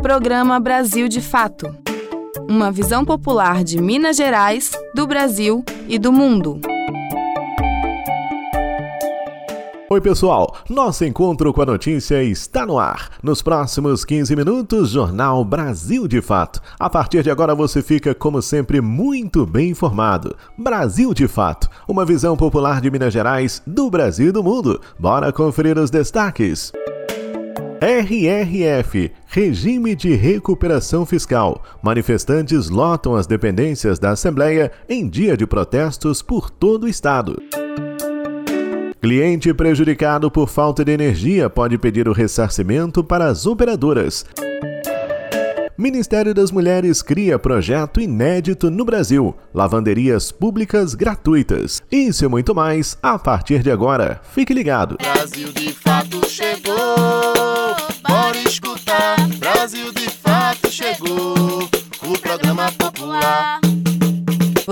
Programa Brasil de Fato. Uma visão popular de Minas Gerais, do Brasil e do mundo. Oi, pessoal! Nosso encontro com a notícia está no ar. Nos próximos 15 minutos, Jornal Brasil de Fato. A partir de agora, você fica, como sempre, muito bem informado. Brasil de Fato uma visão popular de Minas Gerais, do Brasil e do mundo. Bora conferir os destaques. RRF Regime de Recuperação Fiscal. Manifestantes lotam as dependências da Assembleia em dia de protestos por todo o estado. Cliente prejudicado por falta de energia pode pedir o ressarcimento para as operadoras. Ministério das Mulheres cria projeto inédito no Brasil: lavanderias públicas gratuitas. Isso e muito mais a partir de agora. Fique ligado. Brasil de fato chegou.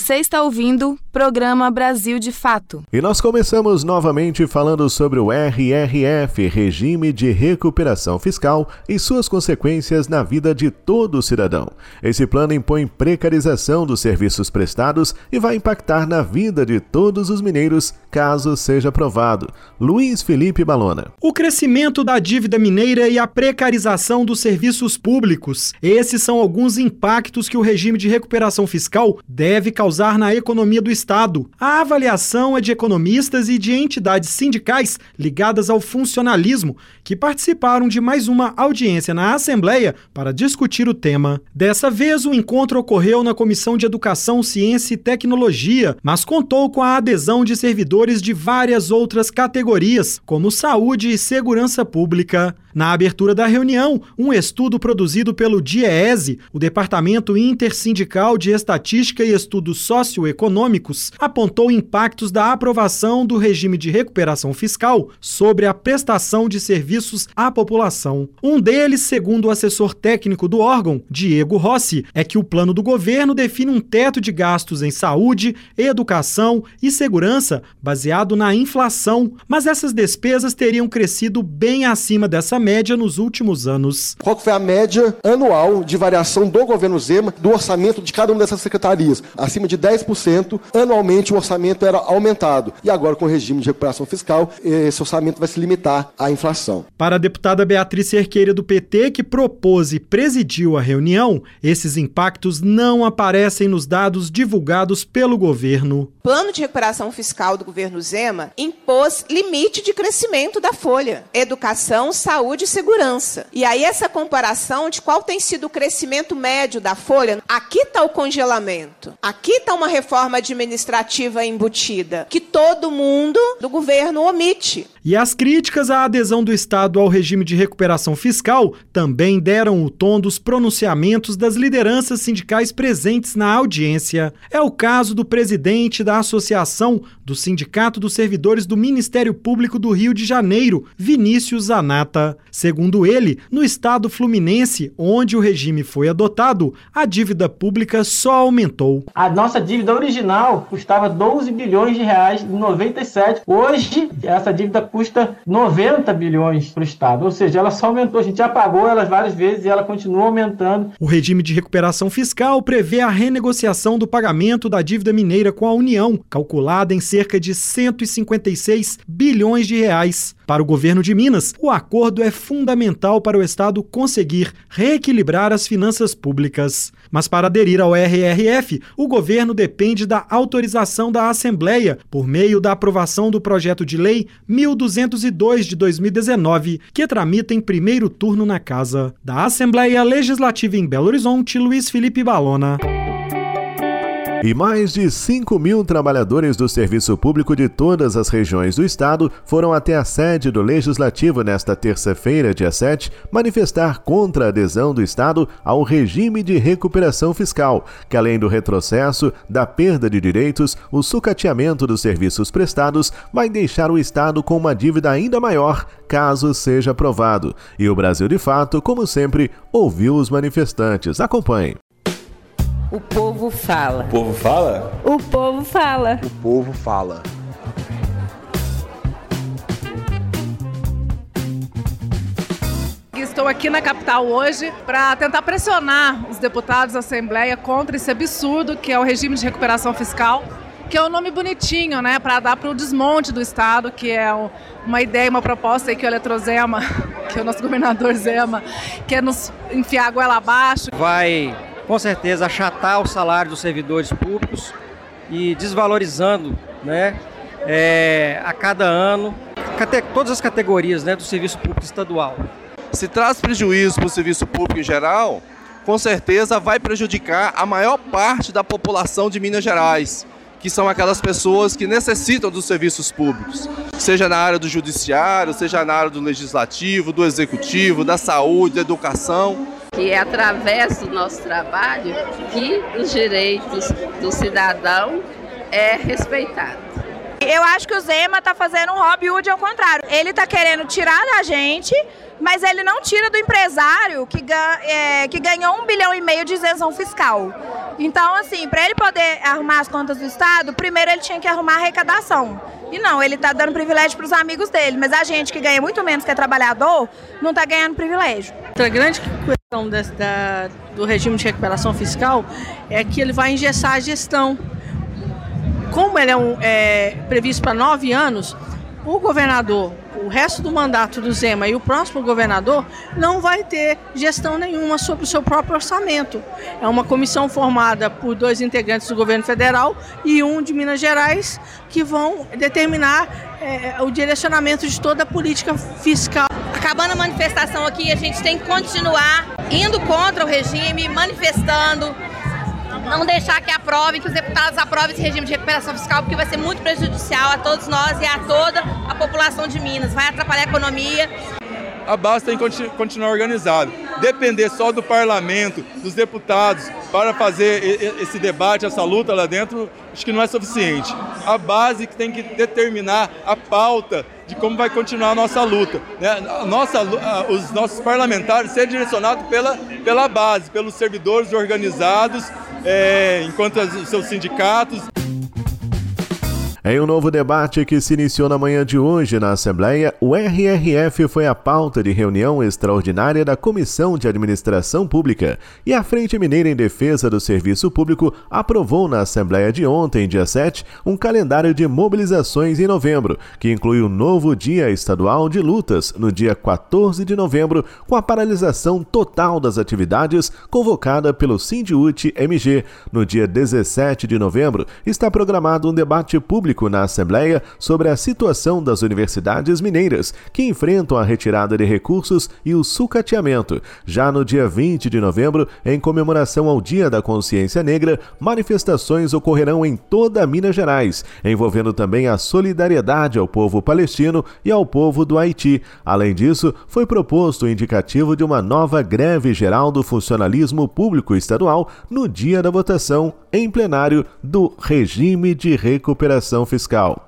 Você está ouvindo Programa Brasil de Fato. E nós começamos novamente falando sobre o RRF, Regime de Recuperação Fiscal, e suas consequências na vida de todo cidadão. Esse plano impõe precarização dos serviços prestados e vai impactar na vida de todos os mineiros, caso seja aprovado. Luiz Felipe Balona. O crescimento da dívida mineira e a precarização dos serviços públicos. Esses são alguns impactos que o regime de recuperação fiscal deve causar na economia do Estado. A avaliação é de economistas e de entidades sindicais ligadas ao funcionalismo, que participaram de mais uma audiência na Assembleia para discutir o tema. Dessa vez, o encontro ocorreu na Comissão de Educação, Ciência e Tecnologia, mas contou com a adesão de servidores de várias outras categorias, como saúde e segurança pública. Na abertura da reunião, um estudo produzido pelo DIEESE, o Departamento Intersindical de Estatística e Estudos Socioeconômicos, apontou impactos da aprovação do regime de recuperação fiscal sobre a prestação de serviços à população. Um deles, segundo o assessor técnico do órgão, Diego Rossi, é que o plano do governo define um teto de gastos em saúde, educação e segurança baseado na inflação, mas essas despesas teriam crescido bem acima dessa média nos últimos anos. Qual foi a média anual de variação do governo Zema do orçamento de cada uma dessas secretarias? Acima de 10%, anualmente o orçamento era aumentado. E agora, com o regime de recuperação fiscal, esse orçamento vai se limitar à inflação. Para a deputada Beatriz Cerqueira do PT, que propôs e presidiu a reunião, esses impactos não aparecem nos dados divulgados pelo governo. O plano de recuperação fiscal do governo Zema impôs limite de crescimento da folha. Educação, saúde saúde e segurança. E aí essa comparação de qual tem sido o crescimento médio da folha, aqui está o congelamento, aqui está uma reforma administrativa embutida, que todo mundo do governo omite. E as críticas à adesão do Estado ao regime de recuperação fiscal também deram o tom dos pronunciamentos das lideranças sindicais presentes na audiência. É o caso do presidente da Associação do Sindicato dos Servidores do Ministério Público do Rio de Janeiro, Vinícius Zanata. Segundo ele, no estado fluminense, onde o regime foi adotado, a dívida pública só aumentou. A nossa dívida original custava 12 bilhões de reais em 97. Hoje, essa dívida custa 90 bilhões para o Estado. Ou seja, ela só aumentou. A gente já pagou elas várias vezes e ela continua aumentando. O regime de recuperação fiscal prevê a renegociação do pagamento da dívida mineira com a União, calculada em cerca de 156 bilhões de reais. Para o governo de Minas, o acordo é fundamental para o Estado conseguir reequilibrar as finanças públicas. Mas para aderir ao RRF, o governo depende da autorização da Assembleia por meio da aprovação do projeto de lei 1202 de 2019, que tramita em primeiro turno na Casa. Da Assembleia Legislativa em Belo Horizonte, Luiz Felipe Balona. E mais de 5 mil trabalhadores do serviço público de todas as regiões do estado foram até a sede do Legislativo nesta terça-feira, dia 7, manifestar contra a adesão do estado ao regime de recuperação fiscal, que além do retrocesso, da perda de direitos, o sucateamento dos serviços prestados, vai deixar o estado com uma dívida ainda maior caso seja aprovado. E o Brasil, de fato, como sempre, ouviu os manifestantes. Acompanhe. O povo fala. O povo fala? O povo fala. O povo fala. estou aqui na capital hoje para tentar pressionar os deputados da Assembleia contra esse absurdo que é o regime de recuperação fiscal, que é um nome bonitinho, né, para dar para o desmonte do Estado, que é uma ideia, uma proposta aí que o Eletrozema, que é o nosso governador Zema, quer nos enfiar a goela abaixo. Vai, com certeza, achatar o salário dos servidores públicos e desvalorizando, né, é, a cada ano todas as categorias né, do serviço público estadual. Se traz prejuízo para o serviço público em geral, com certeza vai prejudicar a maior parte da população de Minas Gerais, que são aquelas pessoas que necessitam dos serviços públicos, seja na área do judiciário, seja na área do legislativo, do executivo, da saúde, da educação. Que é através do nosso trabalho que os direitos do cidadão é respeitado. Eu acho que o Zema está fazendo um Robin Hood ao contrário. Ele está querendo tirar da gente, mas ele não tira do empresário que, é, que ganhou um bilhão e meio de isenção fiscal. Então, assim, para ele poder arrumar as contas do Estado, primeiro ele tinha que arrumar a arrecadação. E não, ele está dando privilégio para os amigos dele, mas a gente que ganha muito menos que é trabalhador, não está ganhando privilégio. A grande questão da, do regime de recuperação fiscal é que ele vai engessar a gestão como ele é, um, é previsto para nove anos, o governador, o resto do mandato do Zema e o próximo governador não vai ter gestão nenhuma sobre o seu próprio orçamento. É uma comissão formada por dois integrantes do governo federal e um de Minas Gerais que vão determinar é, o direcionamento de toda a política fiscal. Acabando a manifestação aqui, a gente tem que continuar indo contra o regime, manifestando, não deixar que aprove, que os deputados aprovem esse regime de recuperação fiscal, porque vai ser muito prejudicial a todos nós e a toda a população de Minas. Vai atrapalhar a economia. A base tem que continuar organizada. Depender só do parlamento, dos deputados, para fazer esse debate, essa luta lá dentro, acho que não é suficiente. A base que tem que determinar a pauta de como vai continuar a nossa luta. Né? A nossa, os nossos parlamentares serem direcionados pela, pela base, pelos servidores organizados é, enquanto os seus sindicatos. Em um novo debate que se iniciou na manhã de hoje na Assembleia, o RRF foi a pauta de reunião extraordinária da Comissão de Administração Pública e a Frente Mineira em Defesa do Serviço Público aprovou na Assembleia de ontem, dia 7, um calendário de mobilizações em novembro, que inclui o um novo Dia Estadual de Lutas no dia 14 de novembro, com a paralisação total das atividades convocada pelo Sindiut MG. No dia 17 de novembro, está programado um debate público público na Assembleia sobre a situação das universidades mineiras, que enfrentam a retirada de recursos e o sucateamento. Já no dia 20 de novembro, em comemoração ao Dia da Consciência Negra, manifestações ocorrerão em toda Minas Gerais, envolvendo também a solidariedade ao povo palestino e ao povo do Haiti. Além disso, foi proposto o indicativo de uma nova greve geral do funcionalismo público estadual no dia da votação em plenário do regime de recuperação fiscal.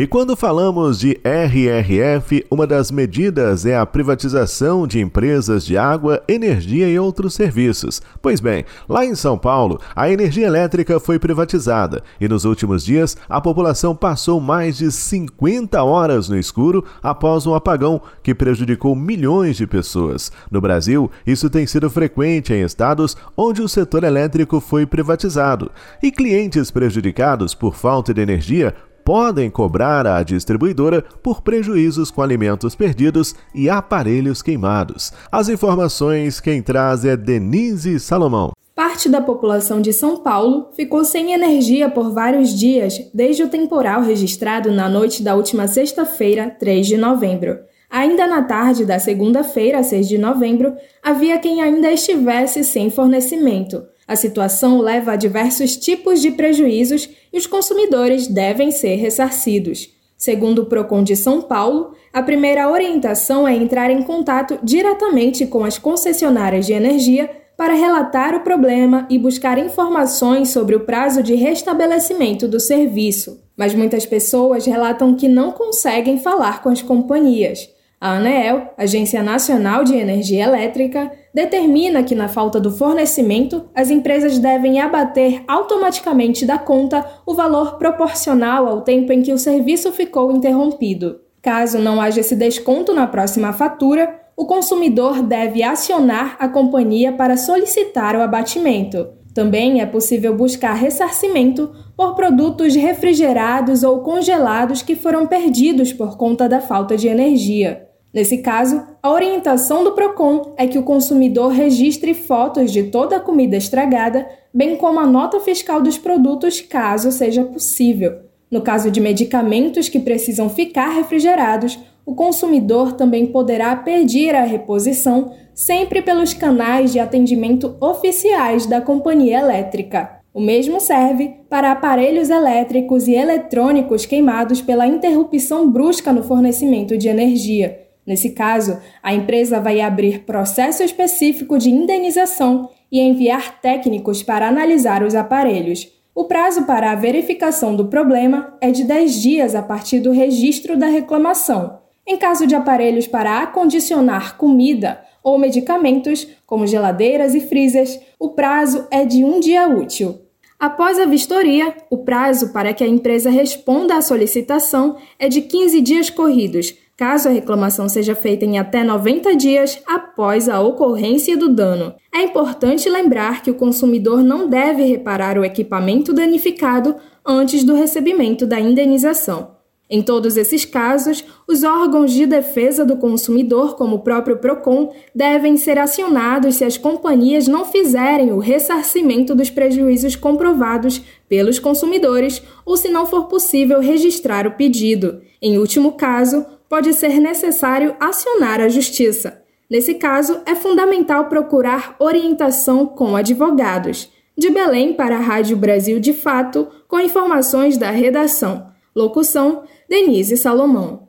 E quando falamos de RRF, uma das medidas é a privatização de empresas de água, energia e outros serviços. Pois bem, lá em São Paulo, a energia elétrica foi privatizada e nos últimos dias a população passou mais de 50 horas no escuro após um apagão que prejudicou milhões de pessoas. No Brasil, isso tem sido frequente em estados onde o setor elétrico foi privatizado. E clientes prejudicados por falta de energia podem cobrar à distribuidora por prejuízos com alimentos perdidos e aparelhos queimados. As informações quem traz é Denise Salomão. Parte da população de São Paulo ficou sem energia por vários dias desde o temporal registrado na noite da última sexta-feira, 3 de novembro. Ainda na tarde da segunda-feira, 6 de novembro, havia quem ainda estivesse sem fornecimento. A situação leva a diversos tipos de prejuízos e os consumidores devem ser ressarcidos. Segundo o Procon de São Paulo, a primeira orientação é entrar em contato diretamente com as concessionárias de energia para relatar o problema e buscar informações sobre o prazo de restabelecimento do serviço. Mas muitas pessoas relatam que não conseguem falar com as companhias. A ANEEL, Agência Nacional de Energia Elétrica, determina que, na falta do fornecimento, as empresas devem abater automaticamente da conta o valor proporcional ao tempo em que o serviço ficou interrompido. Caso não haja esse desconto na próxima fatura, o consumidor deve acionar a companhia para solicitar o abatimento. Também é possível buscar ressarcimento por produtos refrigerados ou congelados que foram perdidos por conta da falta de energia. Nesse caso, a orientação do PROCON é que o consumidor registre fotos de toda a comida estragada, bem como a nota fiscal dos produtos, caso seja possível. No caso de medicamentos que precisam ficar refrigerados, o consumidor também poderá pedir a reposição sempre pelos canais de atendimento oficiais da companhia elétrica. O mesmo serve para aparelhos elétricos e eletrônicos queimados pela interrupção brusca no fornecimento de energia. Nesse caso, a empresa vai abrir processo específico de indenização e enviar técnicos para analisar os aparelhos. O prazo para a verificação do problema é de 10 dias a partir do registro da reclamação. Em caso de aparelhos para acondicionar comida ou medicamentos, como geladeiras e freezers, o prazo é de um dia útil. Após a vistoria, o prazo para que a empresa responda à solicitação é de 15 dias corridos, caso a reclamação seja feita em até 90 dias após a ocorrência do dano. É importante lembrar que o consumidor não deve reparar o equipamento danificado antes do recebimento da indenização. Em todos esses casos, os órgãos de defesa do consumidor, como o próprio PROCON, devem ser acionados se as companhias não fizerem o ressarcimento dos prejuízos comprovados pelos consumidores ou se não for possível registrar o pedido. Em último caso, pode ser necessário acionar a Justiça. Nesse caso, é fundamental procurar orientação com advogados. De Belém para a Rádio Brasil de Fato, com informações da redação. Locução: Denise Salomão.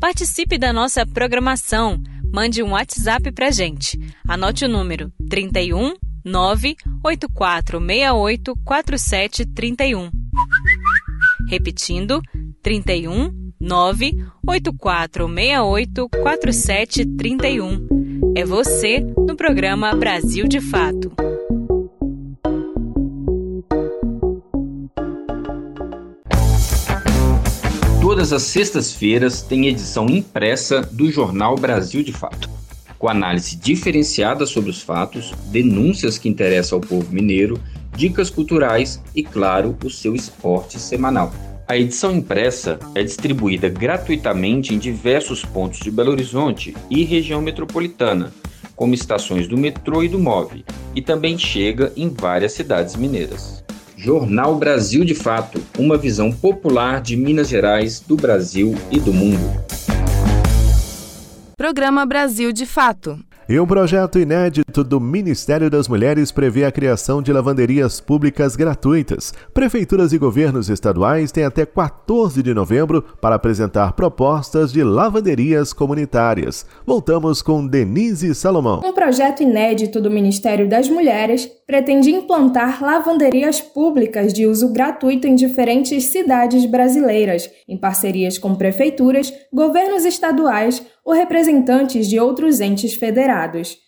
Participe da nossa programação. Mande um WhatsApp pra gente. Anote o número 31 98468 4731. Repetindo, 31 98468 4731. É você no programa Brasil de Fato. Todas as sextas-feiras tem edição impressa do jornal Brasil de Fato, com análise diferenciada sobre os fatos, denúncias que interessam ao povo mineiro dicas culturais e, claro, o seu esporte semanal. A edição impressa é distribuída gratuitamente em diversos pontos de Belo Horizonte e região metropolitana, como estações do metrô e do MOVE, e também chega em várias cidades mineiras. Jornal Brasil de Fato uma visão popular de Minas Gerais, do Brasil e do mundo. Programa Brasil de Fato e um projeto inédito do Ministério das Mulheres prevê a criação de lavanderias públicas gratuitas. Prefeituras e governos estaduais têm até 14 de novembro para apresentar propostas de lavanderias comunitárias. Voltamos com Denise Salomão. Um projeto inédito do Ministério das Mulheres pretende implantar lavanderias públicas de uso gratuito em diferentes cidades brasileiras, em parcerias com prefeituras, governos estaduais ou representantes de outros entes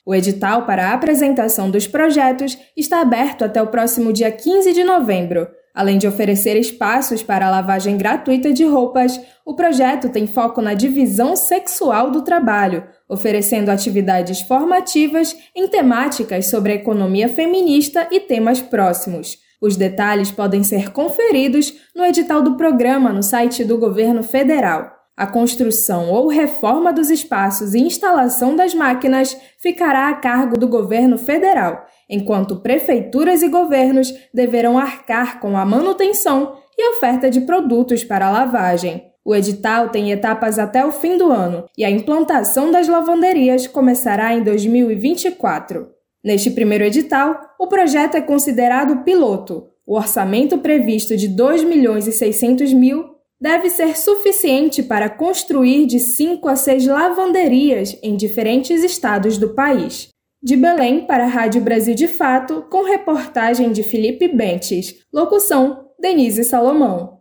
O edital para a apresentação dos projetos está aberto até o próximo dia 15 de novembro. Além de oferecer espaços para a lavagem gratuita de roupas, o projeto tem foco na divisão sexual do trabalho, oferecendo atividades formativas em temáticas sobre a economia feminista e temas próximos. Os detalhes podem ser conferidos no edital do programa no site do governo federal. A construção ou reforma dos espaços e instalação das máquinas ficará a cargo do governo federal, enquanto prefeituras e governos deverão arcar com a manutenção e oferta de produtos para lavagem. O edital tem etapas até o fim do ano e a implantação das lavanderias começará em 2024. Neste primeiro edital, o projeto é considerado piloto. O orçamento previsto de 2 milhões e 600 mil deve ser suficiente para construir de 5 a 6 lavanderias em diferentes estados do país. De Belém para a Rádio Brasil de Fato, com reportagem de Felipe Bentes. Locução: Denise Salomão.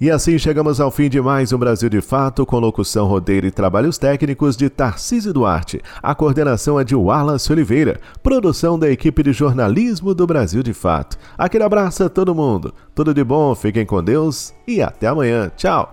E assim chegamos ao fim de mais um Brasil de Fato, com locução, rodeiro e trabalhos técnicos de Tarcísio Duarte. A coordenação é de Wallace Oliveira, produção da equipe de jornalismo do Brasil de Fato. Aquele abraço a todo mundo, tudo de bom, fiquem com Deus e até amanhã. Tchau!